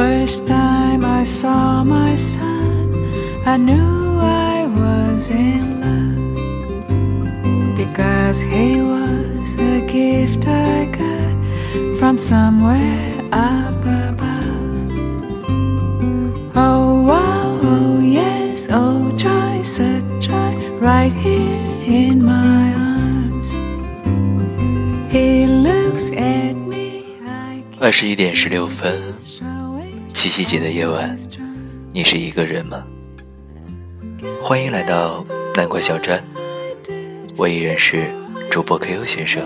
first time I saw my son, I knew I was in love because he was a gift I got from somewhere up above. Oh, wow, oh, yes, oh, joy, such joy, right here in my arms. He looks at me, I 二十一点十六分， can't 七 夕节的夜晚，你是一个人吗？欢迎来到南国小站，我依然是主播 Q 先生，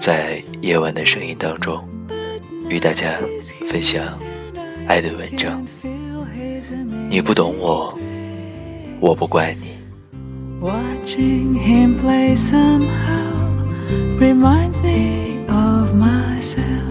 在夜晚的声音当中，与大家分享爱的文章。你不懂我，我不怪你。Watching him play somehow reminds me of myself.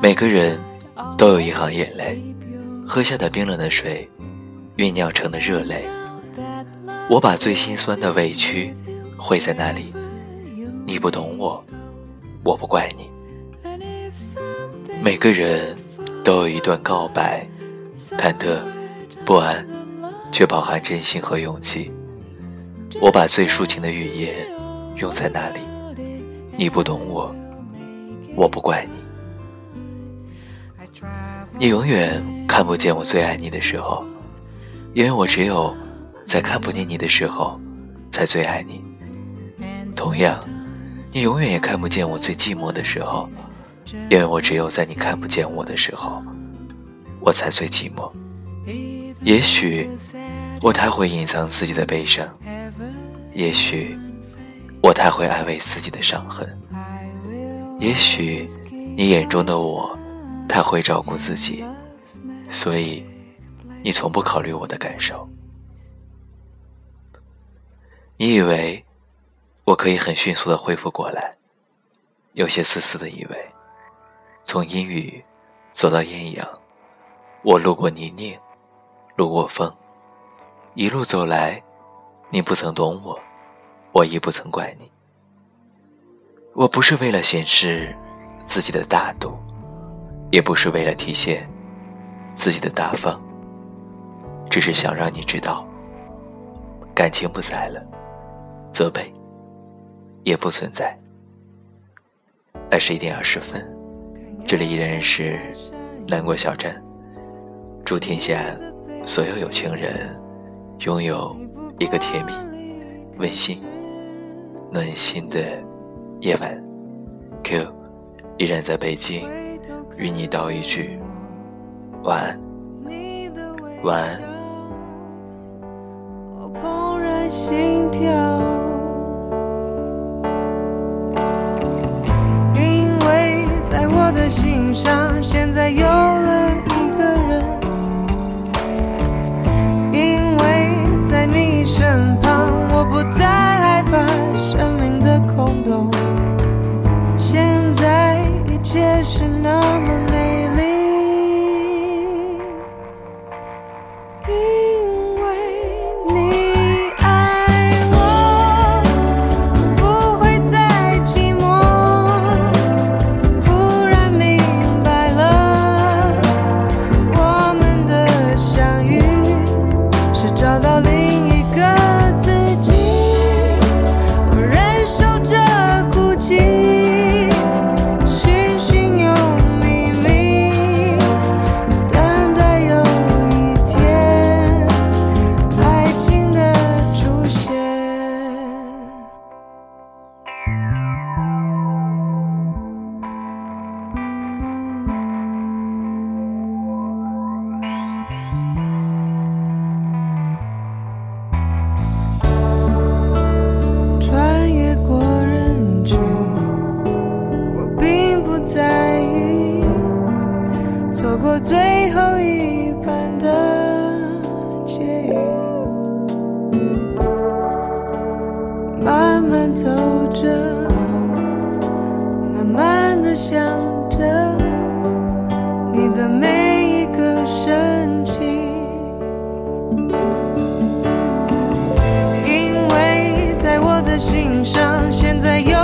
每个人都有一行眼泪，喝下的冰冷的水，酝酿成的热泪。我把最心酸的委屈汇在那里，你不懂我，我不怪你。每个人都有一段告白，忐忑、不安，却饱含真心和勇气。我把最抒情的语言用在那里，你不懂我，我不怪你。你永远看不见我最爱你的时候，因为我只有在看不见你的时候，才最爱你。同样，你永远也看不见我最寂寞的时候，因为我只有在你看不见我的时候，我才最寂寞。也许我太会隐藏自己的悲伤，也许我太会安慰自己的伤痕，也许你眼中的我太会照顾自己，所以你从不考虑我的感受。你以为我可以很迅速的恢复过来，有些自私的以为，从阴雨走到艳阳，我路过泥泞，路过风，一路走来，你不曾懂我，我亦不曾怪你。我不是为了显示自己的大度，也不是为了体现自己的大方，只是想让你知道，感情不在了，责备也不存在。二十一点二十分，这里依然是南国小镇，祝天下所有有情人拥有一个甜蜜、温馨、暖心的夜晚。Q 依然在北京，与你道一句晚安，晚安。我怦然心跳，因为在我的心上，现在有 那么美丽。 我最后一班的捷运，慢慢走着，慢慢的想着你的每一个神情，因为在我的心上，现在有。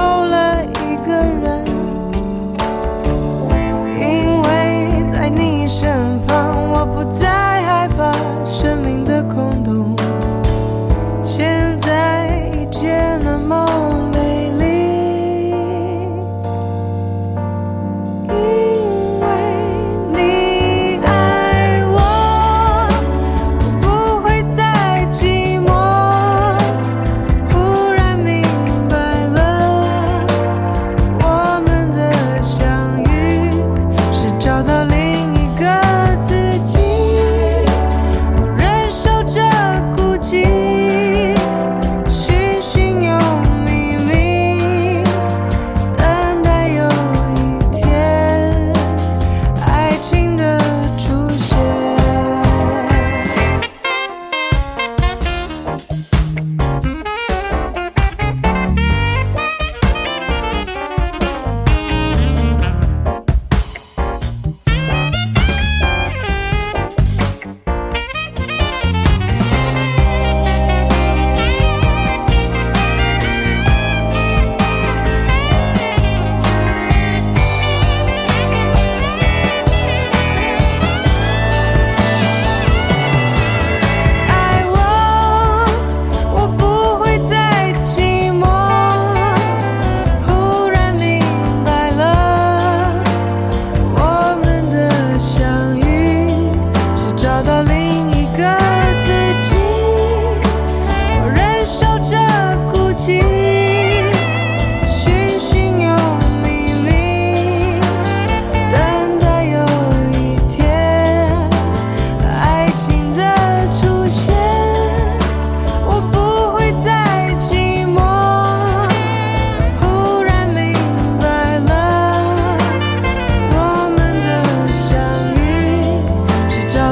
身旁。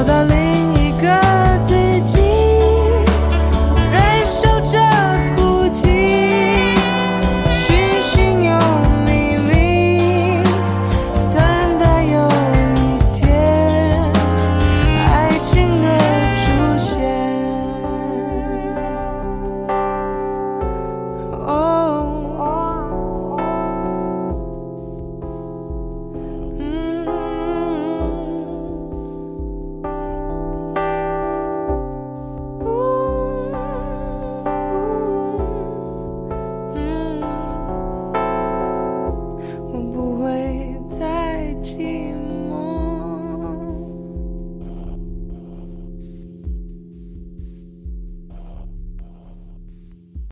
the